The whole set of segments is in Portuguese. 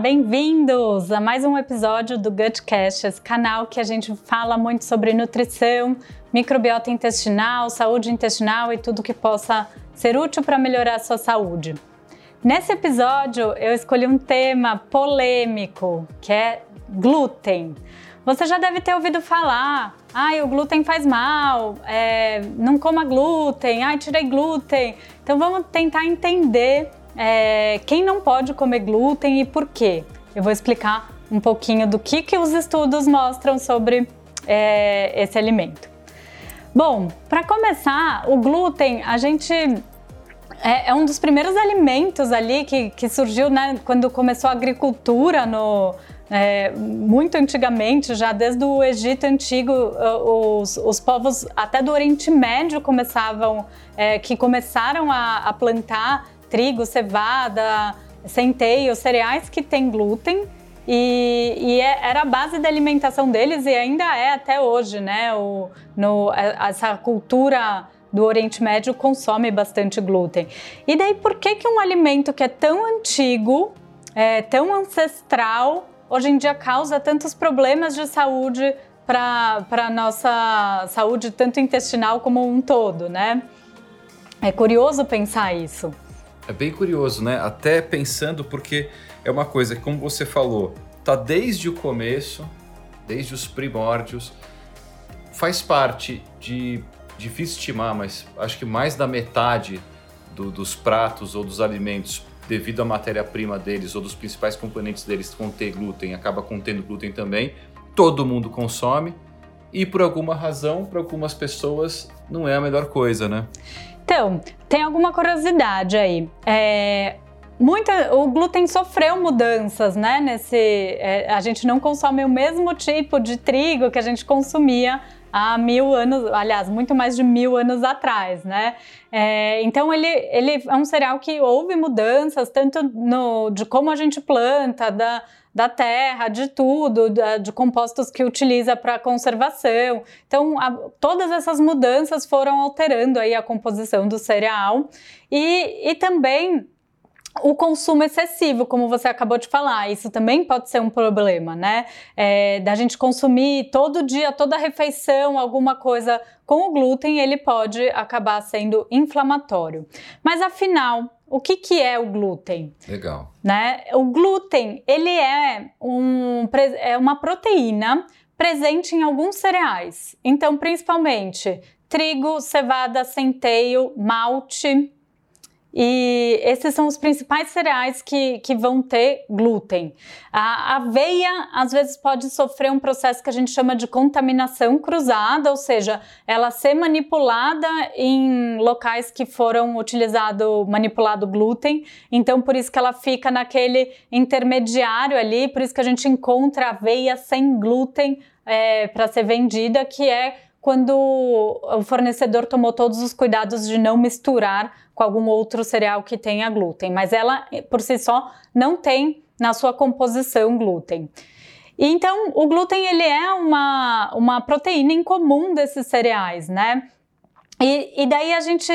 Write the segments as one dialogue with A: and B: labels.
A: bem-vindos a mais um episódio do Gutcast, esse canal que a gente fala muito sobre nutrição, microbiota intestinal, saúde intestinal e tudo que possa ser útil para melhorar a sua saúde. Nesse episódio, eu escolhi um tema polêmico, que é glúten. Você já deve ter ouvido falar, ai, o glúten faz mal, é, não coma glúten, ai, tirei glúten. Então vamos tentar entender é, quem não pode comer glúten e por quê. Eu vou explicar um pouquinho do que, que os estudos mostram sobre é, esse alimento. Bom, para começar, o glúten, a gente é, é, um dos primeiros alimentos ali que, que surgiu né, quando começou a agricultura no, é, muito antigamente, já desde o Egito Antigo, os, os povos até do Oriente Médio começavam, é, que começaram a, a plantar trigo, cevada, centeio, cereais que têm glúten. E, e é, era a base da alimentação deles e ainda é até hoje, né? O, no, essa cultura do Oriente Médio consome bastante glúten. E daí, por que, que um alimento que é tão antigo, é, tão ancestral, hoje em dia causa tantos problemas de saúde para a nossa saúde, tanto intestinal como um todo, né? É curioso pensar isso.
B: É bem curioso, né? Até pensando porque é uma coisa que, como você falou, tá desde o começo, desde os primórdios, faz parte de difícil estimar, mas acho que mais da metade do, dos pratos ou dos alimentos, devido à matéria-prima deles ou dos principais componentes deles conter glúten, acaba contendo glúten também. Todo mundo consome e por alguma razão, para algumas pessoas, não é a melhor coisa, né?
A: Então, tem alguma curiosidade aí. É, muita, o glúten sofreu mudanças, né? Nesse, é, a gente não consome o mesmo tipo de trigo que a gente consumia há mil anos, aliás, muito mais de mil anos atrás, né? É, então ele, ele é um cereal que houve mudanças tanto no, de como a gente planta, da, da terra, de tudo, de compostos que utiliza para conservação. Então, a, todas essas mudanças foram alterando aí a composição do cereal e, e também o consumo excessivo, como você acabou de falar, isso também pode ser um problema, né? É, da gente consumir todo dia, toda refeição, alguma coisa com o glúten, ele pode acabar sendo inflamatório. Mas afinal, o que, que é o glúten?
B: Legal.
A: Né? O glúten, ele é, um, é uma proteína presente em alguns cereais. Então, principalmente trigo, cevada, centeio, malte, e esses são os principais cereais que, que vão ter glúten. A aveia, às vezes, pode sofrer um processo que a gente chama de contaminação cruzada, ou seja, ela ser manipulada em locais que foram utilizado, manipulado glúten. Então, por isso que ela fica naquele intermediário ali, por isso que a gente encontra aveia sem glúten é, para ser vendida, que é quando o fornecedor tomou todos os cuidados de não misturar com algum outro cereal que tenha glúten, mas ela por si só não tem na sua composição glúten. então, o glúten ele é uma, uma proteína em comum desses cereais, né? E, e, daí a gente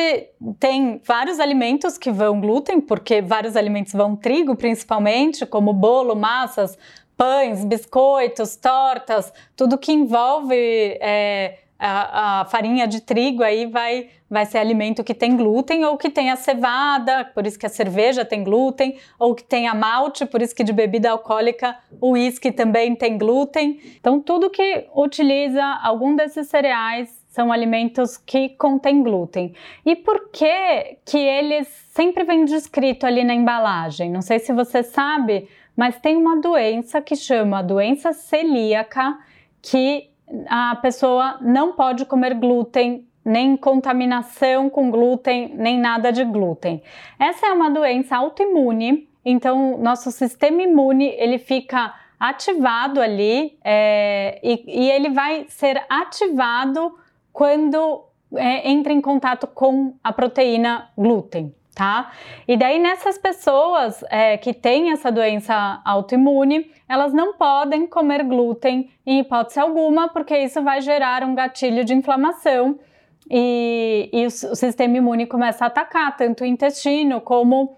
A: tem vários alimentos que vão glúten, porque vários alimentos vão trigo, principalmente, como bolo, massas, pães, biscoitos, tortas, tudo que envolve é, a, a, farinha de trigo aí vai, vai ser alimento que tem glúten ou que tem a cevada, por isso que a cerveja tem glúten, ou que tem a malte, por isso que de bebida alcoólica o uísque também tem glúten. Então, tudo que utiliza algum desses cereais são alimentos que contêm glúten. E por que que eles sempre vêm descrito ali na embalagem? Não sei se você sabe, mas tem uma doença que chama doença celíaca que a pessoa não pode comer glúten, nem contaminação com glúten, nem nada de glúten. Essa é uma doença autoimune, então nosso sistema imune ele fica ativado ali é, e, e, ele vai ser ativado quando é, entra em contato com a proteína glúten tá? E daí nessas pessoas é, que têm essa doença autoimune, elas não podem comer glúten em hipótese alguma, porque isso vai gerar um gatilho de inflamação e, e o, o sistema imune começa a atacar tanto o intestino como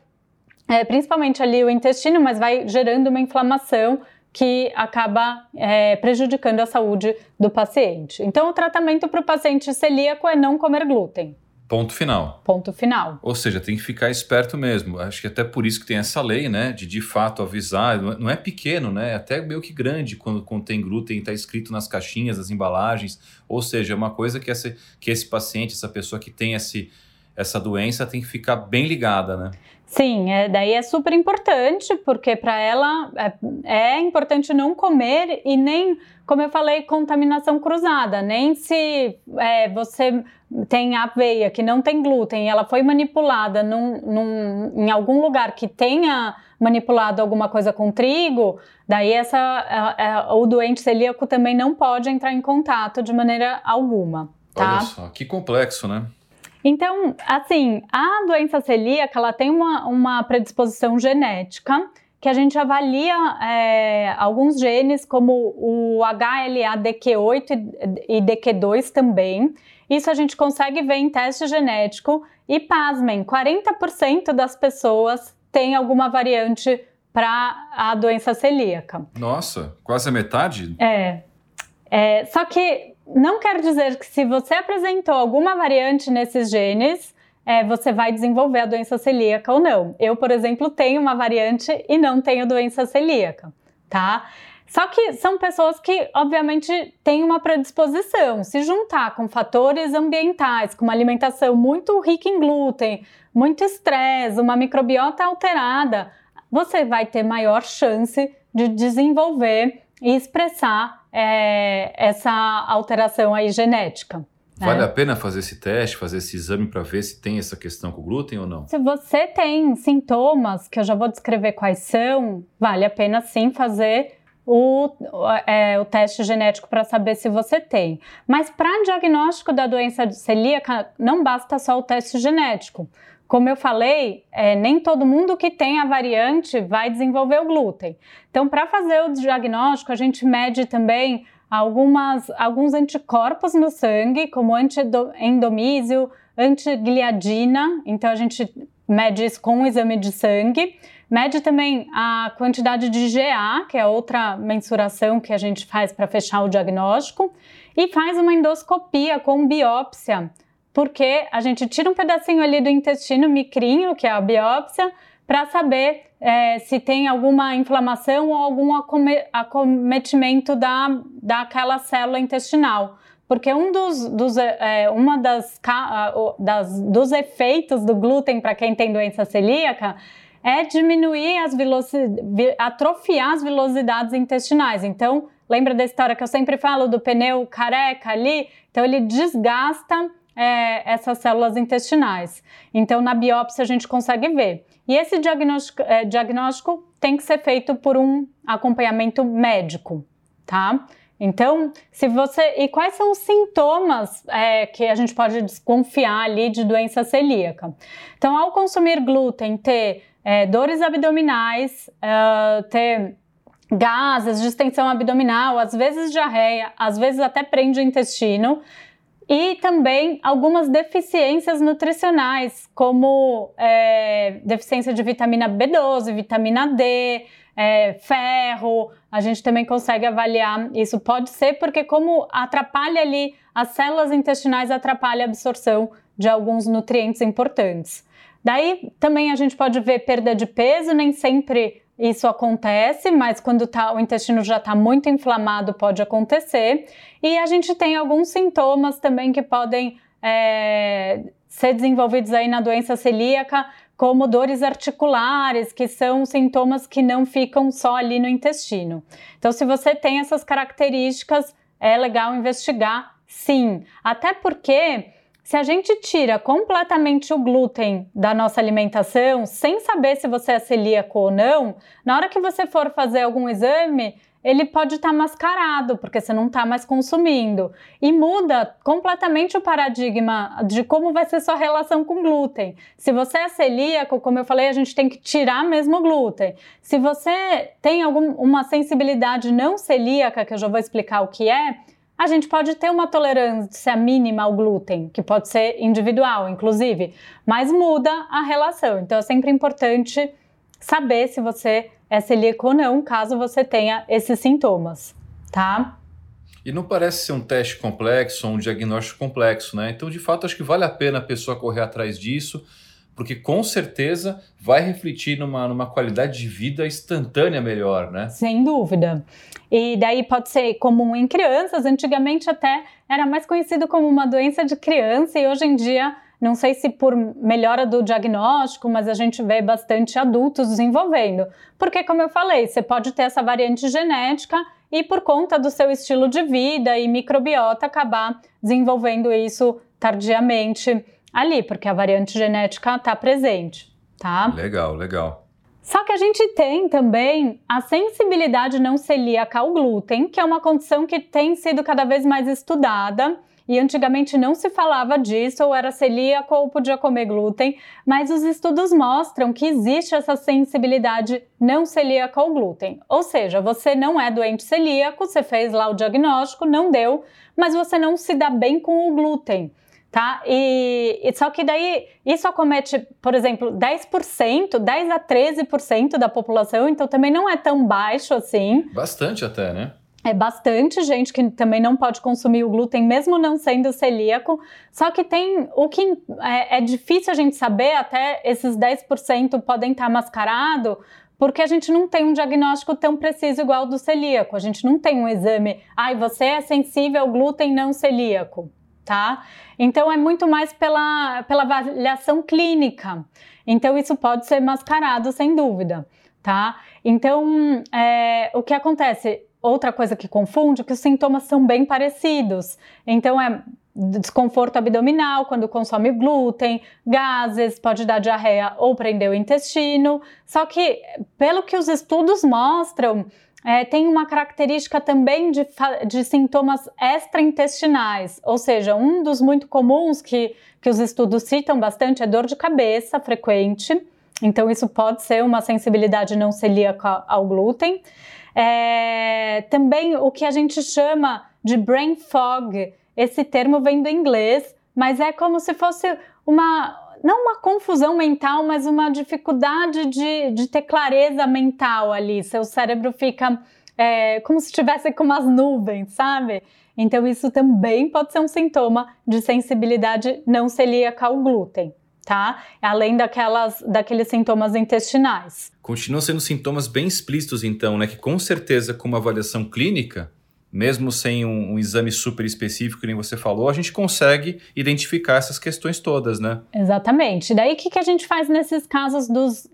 A: é, principalmente ali o intestino, mas vai gerando uma inflamação que acaba é, prejudicando a saúde do paciente. Então, o tratamento para o paciente celíaco é não comer glúten.
B: Ponto final.
A: Ponto final.
B: Ou seja, tem que ficar esperto mesmo. Acho que até por isso que tem essa lei, né? De de fato avisar. Não é, é pequeno, né? É até meio que grande quando contém glúten, está escrito nas caixinhas, nas embalagens. Ou seja, é uma coisa que, essa, que esse paciente, essa pessoa que tem esse, essa doença, tem que ficar bem ligada, né?
A: Sim, é, daí é super importante, porque para ela é, é, importante não comer e nem, como eu falei, contaminação cruzada. Nem se é, você tem aveia que não tem glúten e ela foi manipulada num, num, em algum lugar que tenha manipulado alguma coisa com trigo, daí essa, é, o doente celíaco também não pode entrar em contato de maneira alguma. Tá?
B: Olha só, que complexo, né?
A: Então, assim, a doença celíaca ela tem uma, uma predisposição genética que a gente avalia é, alguns genes, como o HLA-DQ8 e DQ2 também. Isso a gente consegue ver em teste genético e, pasmem, 40% das pessoas têm alguma variante para a doença celíaca.
B: Nossa, quase a metade?
A: É. é só que não quer dizer que se você apresentou alguma variante nesses genes, é, você vai desenvolver a doença celíaca ou não. Eu, por exemplo, tenho uma variante e não tenho doença celíaca, tá? Só que são pessoas que, obviamente, têm uma predisposição. Se juntar com fatores ambientais, com uma alimentação muito rica em glúten, muito estresse, uma microbiota alterada, você vai ter maior chance de desenvolver e expressar é, essa alteração aí genética.
B: Vale né? a pena fazer esse teste, fazer esse exame para ver se tem essa questão com o glúten ou não?
A: Se você tem sintomas, que eu já vou descrever quais são, vale a pena sim fazer o, é, o teste genético para saber se você tem. Mas para diagnóstico da doença celíaca, não basta só o teste genético. Como eu falei, é, nem todo mundo que tem a variante vai desenvolver o glúten. Então, para fazer o diagnóstico, a gente mede também algumas, alguns anticorpos no sangue, como antiendomísio, antigliadina. Então, a gente mede isso com o exame de sangue. Mede também a quantidade de GA, que é outra mensuração que a gente faz para fechar o diagnóstico. E faz uma endoscopia com biópsia porque a gente tira um pedacinho ali do intestino micrinho, que é a biópsia, para saber é, se tem alguma inflamação ou algum acometimento da, daquela célula intestinal. Porque um dos, dos é, uma das, das, dos efeitos do glúten para quem tem doença celíaca é diminuir as velocidades, atrofiar as velocidades intestinais. Então, lembra da história que eu sempre falo do pneu careca ali? Então, ele desgasta é, essas células intestinais. Então, na biópsia, a gente consegue ver. E esse diagnóstico, é, diagnóstico tem que ser feito por um acompanhamento médico, tá? Então, se você. E quais são os sintomas é, que a gente pode desconfiar ali de doença celíaca? Então, ao consumir glúten, ter é, dores abdominais, uh, ter gases, distensão abdominal, às vezes diarreia, às vezes até prende o intestino, e também algumas deficiências nutricionais, como é, deficiência de vitamina B12, vitamina D, é, ferro. A gente também consegue avaliar isso. Pode ser porque, como atrapalha ali as células intestinais, atrapalha a absorção de alguns nutrientes importantes. Daí também a gente pode ver perda de peso, nem sempre isso acontece, mas quando tá, o intestino já está muito inflamado, pode acontecer. E a gente tem alguns sintomas também que podem é, ser desenvolvidos aí na doença celíaca, como dores articulares, que são sintomas que não ficam só ali no intestino. Então, se você tem essas características, é legal investigar, sim. Até porque se a gente tira completamente o glúten da nossa alimentação, sem saber se você é celíaco ou não, na hora que você for fazer algum exame, ele pode estar tá mascarado, porque você não está mais consumindo. E muda completamente o paradigma de como vai ser sua relação com glúten. Se você é celíaco, como eu falei, a gente tem que tirar mesmo o glúten. Se você tem alguma sensibilidade não celíaca, que eu já vou explicar o que é, a gente pode ter uma tolerância mínima ao glúten, que pode ser individual, inclusive, mas muda a relação. Então é sempre importante saber se você é celíaco ou não, caso você tenha esses sintomas, tá?
B: E não parece ser um teste complexo, um diagnóstico complexo, né? Então, de fato, acho que vale a pena a pessoa correr atrás disso, porque com certeza vai refletir numa, numa qualidade de vida instantânea melhor, né?
A: Sem dúvida. E daí pode ser comum em crianças, antigamente até era mais conhecido como uma doença de criança, e hoje em dia não sei se por melhora do diagnóstico, mas a gente vê bastante adultos desenvolvendo. Porque, como eu falei, você pode ter essa variante genética e, por conta do seu estilo de vida e microbiota, acabar desenvolvendo isso tardiamente ali, porque a variante genética está presente, tá?
B: Legal, legal.
A: Só que a gente tem também a sensibilidade não celíaca ao glúten, que é uma condição que tem sido cada vez mais estudada e antigamente não se falava disso, ou era celíaco ou podia comer glúten, mas os estudos mostram que existe essa sensibilidade não celíaca ao glúten. Ou seja, você não é doente celíaco, você fez lá o diagnóstico, não deu, mas você não se dá bem com o glúten tá? E, e, só que daí isso acomete, por exemplo, 10%, 10 a 13% da população, então também não é tão baixo assim.
B: Bastante até, né?
A: É bastante gente que também não pode consumir o glúten, mesmo não sendo celíaco. Só que tem o que é, é difícil a gente saber, até esses 10% podem estar mascarado, porque a gente não tem um diagnóstico tão preciso igual do celíaco. A gente não tem um exame, ai, ah, você é sensível ao glúten não celíaco, tá? Então é muito mais pela, pela avaliação clínica. Então isso pode ser mascarado sem dúvida, tá? Então é, o que acontece? outra coisa que confunde é que os sintomas são bem parecidos. Então é desconforto abdominal quando consome glúten, gases, pode dar diarreia ou prender o intestino. Só que, pelo que os estudos mostram, é, tem uma característica também de, de sintomas extraintestinais, ou seja, um dos muito comuns que, que os estudos citam bastante é dor de cabeça frequente. Então, isso pode ser uma sensibilidade não celíaca ao glúten. É, também o que a gente chama de brain fog, esse termo vem do inglês, mas é como se fosse uma, não uma confusão mental, mas uma dificuldade de, de ter clareza mental ali. Seu cérebro fica é, como se estivesse com umas nuvens, sabe? Então, isso também pode ser um sintoma de sensibilidade não celíaca ao glúten tá? Além daquelas, daqueles sintomas intestinais.
B: Continuam sendo sintomas bem explícitos, então, né? Que com certeza, com uma avaliação clínica, mesmo sem um, um, exame super específico, nem você falou, a gente consegue identificar essas questões todas, né?
A: Exatamente. Daí, o que, que a gente faz nesses casos dos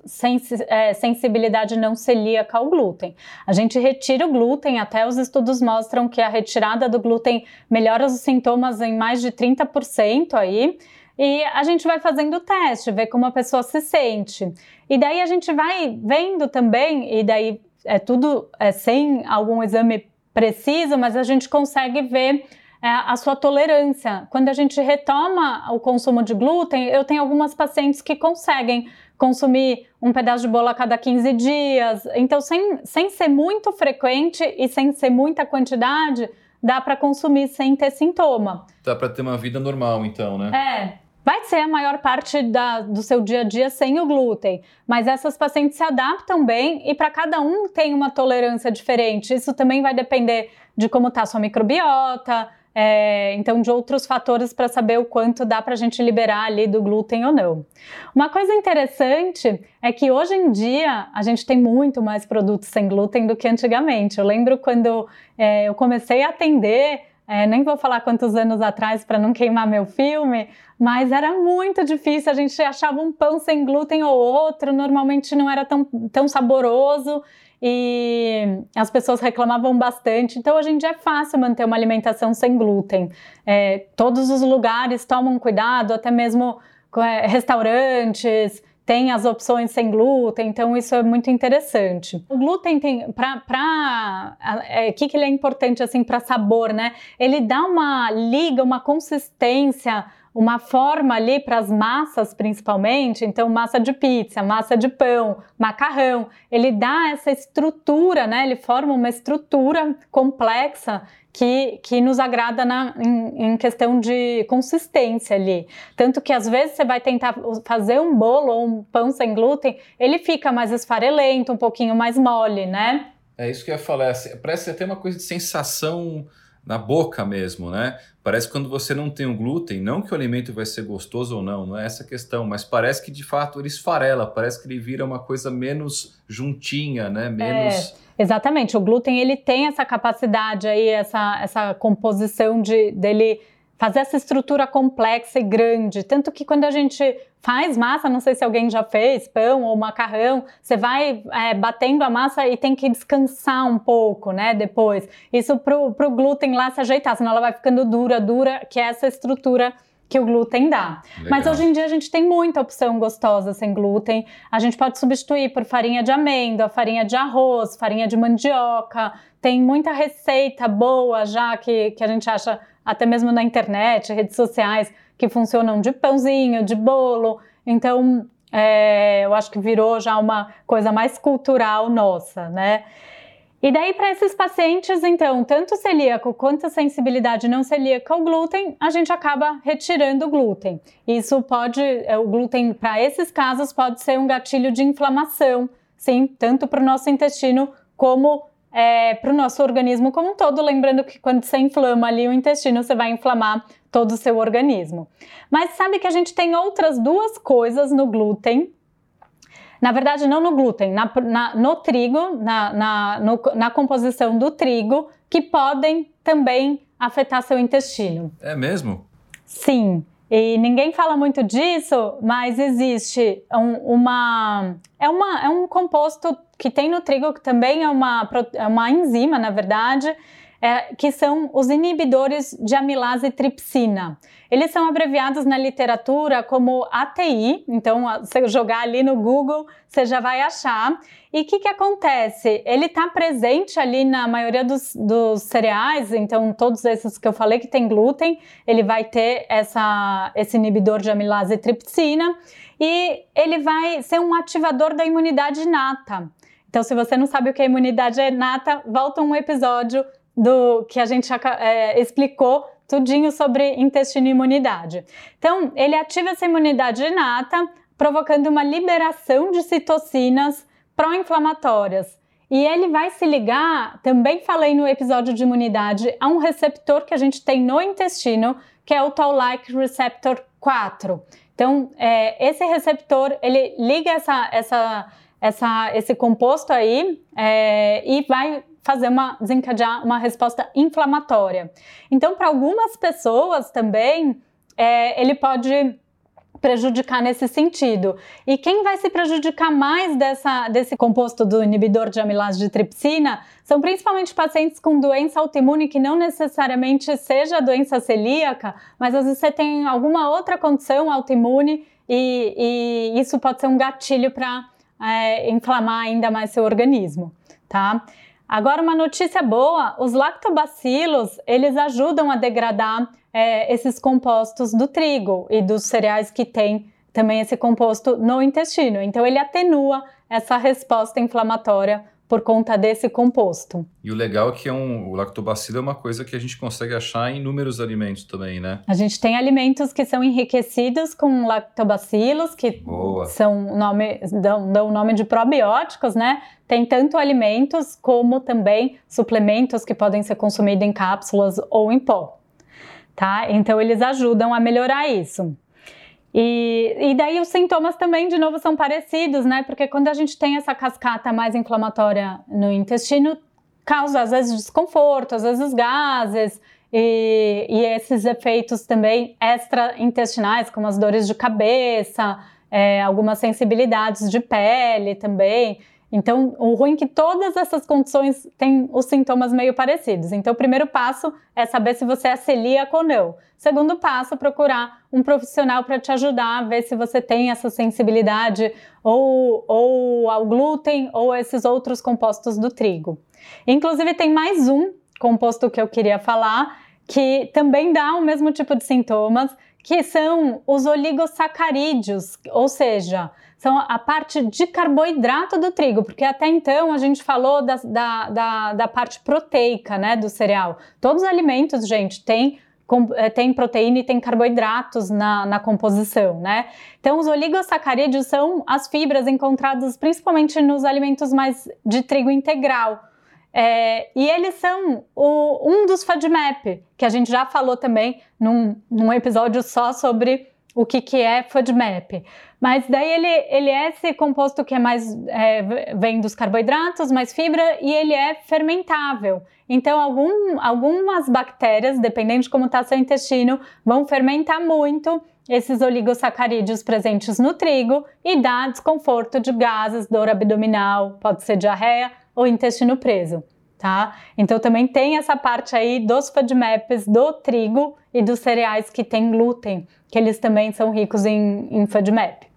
A: é, sensibilidade não celíaca ao glúten? A gente retira o glúten, até os estudos mostram que a retirada do glúten melhora os sintomas em mais de 30% aí. E a gente vai fazendo o teste, ver como a pessoa se sente. E daí a gente vai vendo também, e daí é tudo é, sem algum exame preciso, mas a gente consegue ver é, a sua tolerância. Quando a gente retoma o consumo de glúten, eu tenho algumas pacientes que conseguem consumir um pedaço de bolo a cada 15 dias. Então, sem, sem ser muito frequente e sem ser muita quantidade, dá para consumir sem ter sintoma.
B: Dá para ter uma vida normal, então, né?
A: É, Vai ser a maior parte da, do seu dia a dia sem o glúten, mas essas pacientes se adaptam bem e para cada um tem uma tolerância diferente. Isso também vai depender de como está a sua microbiota, é, então de outros fatores para saber o quanto dá para a gente liberar ali do glúten ou não. Uma coisa interessante é que hoje em dia a gente tem muito mais produtos sem glúten do que antigamente. Eu lembro quando é, eu comecei a atender é, nem vou falar quantos anos atrás para não queimar meu filme, mas era muito difícil. A gente achava um pão sem glúten ou outro, normalmente não era tão, tão saboroso e as pessoas reclamavam bastante. Então, hoje em dia é fácil manter uma alimentação sem glúten. É, todos os lugares tomam cuidado, até mesmo é, restaurantes tem as opções sem glúten, então isso é muito interessante. O glúten tem para é, que que ele é importante assim para sabor, né? Ele dá uma liga, uma consistência, uma forma ali para as massas, principalmente, então massa de pizza, massa de pão, macarrão, ele dá essa estrutura, né? Ele forma uma estrutura complexa que, que nos agrada na, em, em, questão de consistência ali. Tanto que às vezes você vai tentar fazer um bolo ou um pão sem glúten, ele fica mais esfarelento, um pouquinho mais mole, né?
B: É isso que eu ia falar. Assim, parece até uma coisa de sensação na boca mesmo, né? Parece que quando você não tem o glúten, não que o alimento vai ser gostoso ou não, não é essa a questão, mas parece que de fato ele esfarela, parece que ele vira uma coisa menos juntinha, né? Menos.
A: É, exatamente. O glúten ele tem essa capacidade aí, essa, essa composição de dele fazer essa estrutura complexa e grande. Tanto que quando a gente faz massa, não sei se alguém já fez, pão ou macarrão, você vai é, batendo a massa e tem que descansar um pouco, né, depois. Isso pro, pro glúten lá se ajeitar, senão ela vai ficando dura, dura, que é essa estrutura que o glúten dá. Legal. Mas hoje em dia a gente tem muita opção gostosa sem glúten. A gente pode substituir por farinha de amêndoa, farinha de arroz, farinha de mandioca. Tem muita receita boa já que, que a gente acha até mesmo na internet, redes sociais, que funcionam de pãozinho, de bolo. Então, é, eu acho que virou já uma coisa mais cultural nossa, né? E daí, para esses pacientes, então, tanto celíaco quanto sensibilidade não celíaca ao glúten, a gente acaba retirando o glúten. Isso pode, é, o glúten, para esses casos, pode ser um gatilho de inflamação, sim, tanto para o nosso intestino como é, para o nosso organismo como um todo. Lembrando que quando você inflama ali o intestino, você vai inflamar todo o seu organismo. Mas sabe que a gente tem outras duas coisas no glúten. Na verdade, não no glúten, na, na, no trigo, na, na, no, na composição do trigo, que podem também afetar seu intestino.
B: É mesmo?
A: Sim. E ninguém fala muito disso, mas existe um, uma, é uma. É um composto que tem no trigo, que também é uma, é uma enzima, na verdade, é, que são os inibidores de amilase tripsina. Eles são abreviados na literatura como ATI, então se jogar ali no Google, você já vai achar. E o que, que acontece? Ele está presente ali na maioria dos, dos, cereais, então todos esses que eu falei que tem glúten, ele vai ter essa, esse inibidor de amilase tripsina e ele vai ser um ativador da imunidade inata. Então, se você não sabe o que é imunidade inata, volta um episódio do que a gente é, explicou tudinho sobre intestino e imunidade. Então, ele ativa essa imunidade inata, provocando uma liberação de citocinas pró-inflamatórias. E ele vai se ligar, também falei no episódio de imunidade, a um receptor que a gente tem no intestino, que é o Toll-like receptor 4. Então, é, esse receptor, ele liga essa, essa, essa, esse composto aí é, e vai fazer uma desencadear uma resposta inflamatória. Então, para algumas pessoas também, é, ele pode prejudicar nesse sentido. E quem vai se prejudicar mais dessa, desse composto do inibidor de amilase de tripsina são principalmente pacientes com doença autoimune que não necessariamente seja doença celíaca, mas às vezes você tem alguma outra condição autoimune e, e isso pode ser um gatilho para é, inflamar ainda mais seu organismo, tá? Agora, uma notícia boa: os lactobacilos eles ajudam a degradar é, esses compostos do trigo e dos cereais que têm também esse composto no intestino. Então, ele atenua essa resposta inflamatória por conta desse composto.
B: E o legal é que é um, o lactobacilo é uma coisa que a gente consegue achar em inúmeros alimentos também, né?
A: A gente tem alimentos que são enriquecidos com lactobacilos, que Boa. são nome, dão, dão o nome de probióticos, né? Tem tanto alimentos como também suplementos que podem ser consumidos em cápsulas ou em pó. Tá? Então eles ajudam a melhorar isso. E, e daí os sintomas também, de novo, são parecidos, né? Porque quando a gente tem essa cascata mais inflamatória no intestino, causa às vezes desconforto, às vezes gases, e, e esses efeitos também extra-intestinais, como as dores de cabeça, é, algumas sensibilidades de pele também. Então, o ruim é que todas essas condições têm os sintomas meio parecidos. Então, o primeiro passo é saber se você é celíaco ou não. Segundo passo, procurar um profissional para te ajudar a ver se você tem essa sensibilidade ou, ou ao glúten ou esses outros compostos do trigo. Inclusive, tem mais um composto que eu queria falar que também dá o mesmo tipo de sintomas, que são os oligosacarídeos, ou seja, são a parte de carboidrato do trigo, porque até então a gente falou da, da, da, da parte proteica né, do cereal. Todos os alimentos, gente, têm eh, tem proteína e tem carboidratos na, na composição, né? Então, os oligosacarídeos são as fibras encontradas principalmente nos alimentos mais de trigo integral. É, e eles são o, um dos FODMAP, que a gente já falou também num, num episódio só sobre o que, que é FODMAP. Mas daí ele, ele é esse composto que é mais é, vem dos carboidratos, mais fibra, e ele é fermentável. Então, algum, algumas bactérias, dependendo de como está seu intestino, vão fermentar muito esses oligosacarídeos presentes no trigo e dar desconforto de gases, dor abdominal, pode ser diarreia ou intestino preso, tá? Então também tem essa parte aí dos FODMAPs do trigo e dos cereais que tem glúten, que eles também são ricos em, em FODMAP.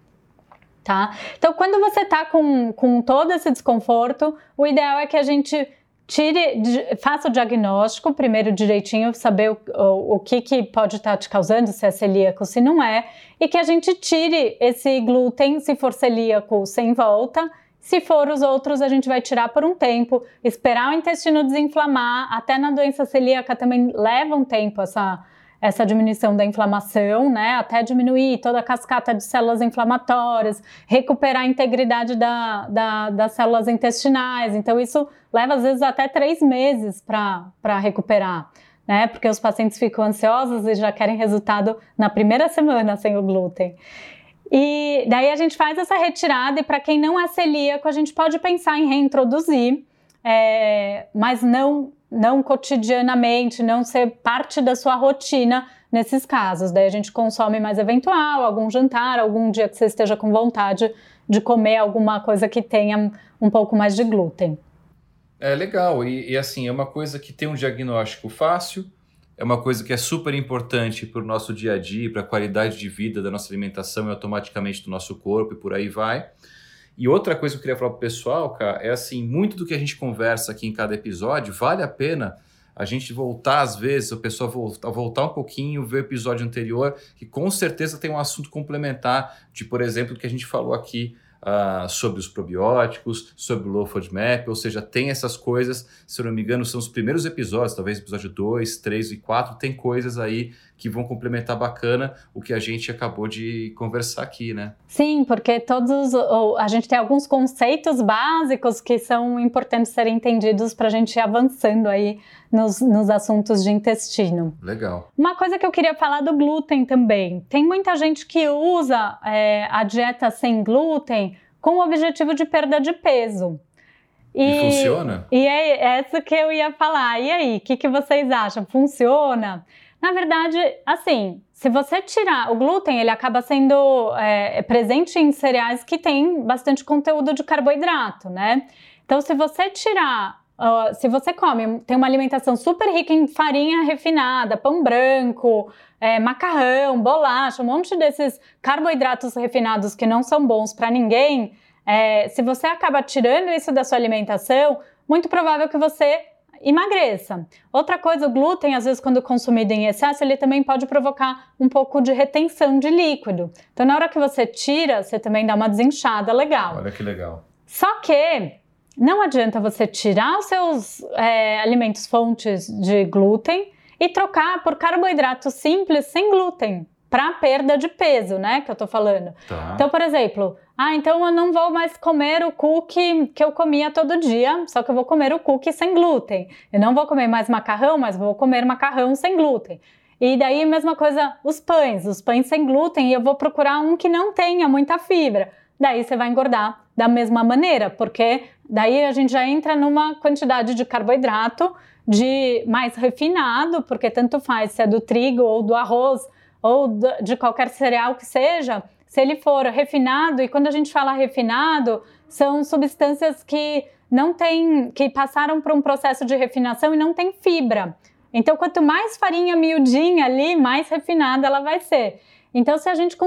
A: Tá? Então, quando você tá com, com todo esse desconforto, o ideal é que a gente tire, faça o diagnóstico primeiro direitinho, saber o, o, o que, que pode estar tá te causando, se é celíaco, se não é, e que a gente tire esse glúten, se for celíaco, sem volta, se for os outros, a gente vai tirar por um tempo, esperar o intestino desinflamar. Até na doença celíaca também leva um tempo essa, essa diminuição da inflamação, né? Até diminuir toda a cascata de células inflamatórias, recuperar a integridade da, da, das células intestinais. Então, isso leva às vezes até três meses para recuperar. Né, porque os pacientes ficam ansiosos e já querem resultado na primeira semana sem o glúten. E daí a gente faz essa retirada, e para quem não é celíaco, a gente pode pensar em reintroduzir, é, mas não, não cotidianamente, não ser parte da sua rotina nesses casos. Daí a gente consome mais eventual, algum jantar, algum dia que você esteja com vontade de comer alguma coisa que tenha um pouco mais de glúten.
B: É legal, e, e assim, é uma coisa que tem um diagnóstico fácil, é uma coisa que é super importante para o nosso dia a dia, para a qualidade de vida da nossa alimentação e automaticamente do nosso corpo e por aí vai. E outra coisa que eu queria falar para o pessoal, cara, é assim, muito do que a gente conversa aqui em cada episódio, vale a pena a gente voltar às vezes, a pessoa voltar, voltar um pouquinho, ver o episódio anterior, que com certeza tem um assunto complementar de, por exemplo, o que a gente falou aqui uh, sobre os probióticos, sobre o Low FODMAP, ou seja, tem essas coisas, se eu não me engano, são os primeiros episódios, talvez episódio 2, 3 e 4, tem coisas aí que vão complementar bacana o que a gente acabou de conversar aqui, né?
A: Sim, porque todos a gente tem alguns conceitos básicos que são importantes serem entendidos para a gente ir avançando aí nos, nos assuntos de intestino.
B: Legal.
A: Uma coisa que eu queria falar do glúten também. Tem muita gente que usa é, a dieta sem glúten com o objetivo de perda de peso.
B: E, e funciona?
A: E é essa que eu ia falar. E aí, o que, que vocês acham? Funciona? Na verdade, assim, se você tirar o glúten, ele acaba sendo é, presente em cereais que têm bastante conteúdo de carboidrato, né? Então, se você tirar Uh, se você come, tem uma alimentação super rica em farinha refinada, pão branco, é, macarrão, bolacha, um monte desses carboidratos refinados que não são bons para ninguém, é, se você acaba tirando isso da sua alimentação, muito provável que você emagreça. Outra coisa, o glúten, às vezes, quando consumido em excesso, ele também pode provocar um pouco de retenção de líquido. Então, na hora que você tira, você também dá uma desinchada legal.
B: Olha que legal.
A: Só que não adianta você tirar os seus é, alimentos fontes de glúten e trocar por carboidrato simples sem glúten para perda de peso, né? Que eu tô falando. Tá. Então, por exemplo, ah, então eu não vou mais comer o cookie que eu comia todo dia, só que eu vou comer o cookie sem glúten. Eu não vou comer mais macarrão, mas vou comer macarrão sem glúten. E daí, mesma coisa, os pães, os pães sem glúten, e eu vou procurar um que não tenha muita fibra. Daí você vai engordar da mesma maneira, porque daí a gente já entra numa quantidade de carboidrato de mais refinado, porque tanto faz se é do trigo ou do arroz ou de qualquer cereal que seja, se ele for refinado, e quando a gente fala refinado, são substâncias que não têm, que passaram por um processo de refinação e não tem fibra. Então, quanto mais farinha miudinha ali, mais refinada ela vai ser. Então, se a gente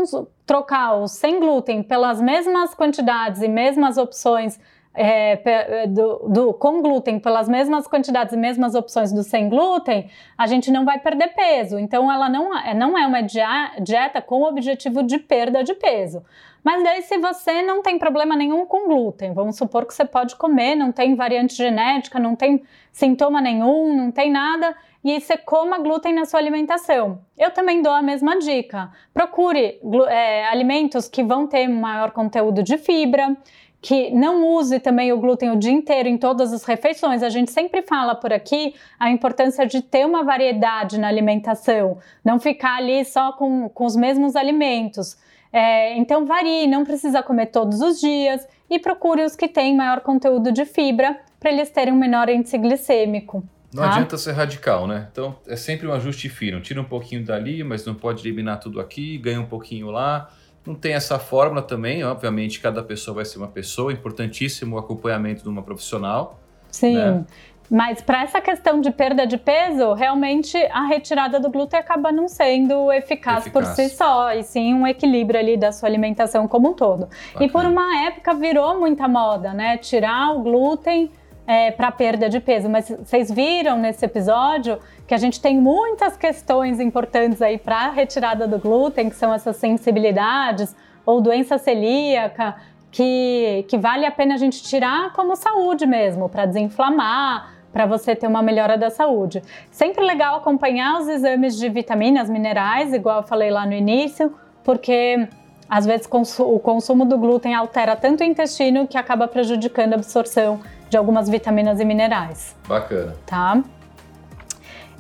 A: trocar o sem glúten pelas mesmas quantidades e mesmas opções é, é, do, do, com glúten pelas mesmas quantidades e mesmas opções do sem glúten, a gente não vai perder peso. Então, ela não, é, não é uma dieta com o objetivo de perda de peso. Mas daí, se você não tem problema nenhum com glúten, vamos supor que você pode comer, não tem variante genética, não tem sintoma nenhum, não tem nada, e você coma glúten na sua alimentação. Eu também dou a mesma dica. Procure é, alimentos que vão ter maior conteúdo de fibra, que não use também o glúten o dia inteiro em todas as refeições. A gente sempre fala por aqui a importância de ter uma variedade na alimentação, não ficar ali só com, com os mesmos alimentos. É, então varie, não precisa comer todos os dias e procure os que têm maior conteúdo de fibra para eles terem um menor índice glicêmico.
B: Não tá? adianta ser radical, né? Então é sempre um ajuste fino. Tira um pouquinho dali, mas não pode eliminar tudo aqui, ganha um pouquinho lá. Não tem essa fórmula também, obviamente, cada pessoa vai ser uma pessoa, importantíssimo o acompanhamento de uma profissional.
A: Sim. Né? Mas para essa questão de perda de peso, realmente a retirada do glúten acaba não sendo eficaz, eficaz. por si só, e sim um equilíbrio ali da sua alimentação como um todo. Bacana. E por uma época virou muita moda, né? Tirar o glúten é, para perda de peso. Mas vocês viram nesse episódio que a gente tem muitas questões importantes aí para a retirada do glúten, que são essas sensibilidades ou doença celíaca, que, que vale a pena a gente tirar como saúde mesmo, para desinflamar, para você ter uma melhora da saúde. Sempre legal acompanhar os exames de vitaminas, minerais, igual eu falei lá no início, porque às vezes o consumo do glúten altera tanto o intestino que acaba prejudicando a absorção de algumas vitaminas e minerais.
B: Bacana.
A: Tá?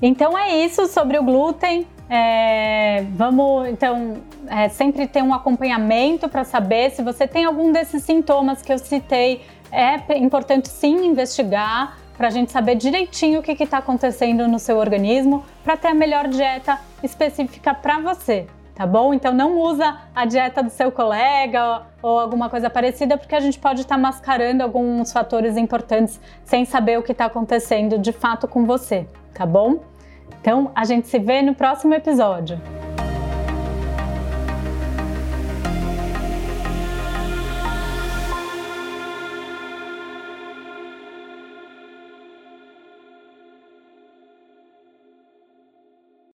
A: Então é isso sobre o glúten. É, vamos então é, sempre ter um acompanhamento para saber se você tem algum desses sintomas que eu citei. É importante sim investigar para a gente saber direitinho o que está acontecendo no seu organismo para ter a melhor dieta específica para você tá bom? Então não usa a dieta do seu colega ou, ou alguma coisa parecida, porque a gente pode estar tá mascarando alguns fatores importantes sem saber o que está acontecendo de fato com você, tá bom? Então, a gente se vê no próximo episódio.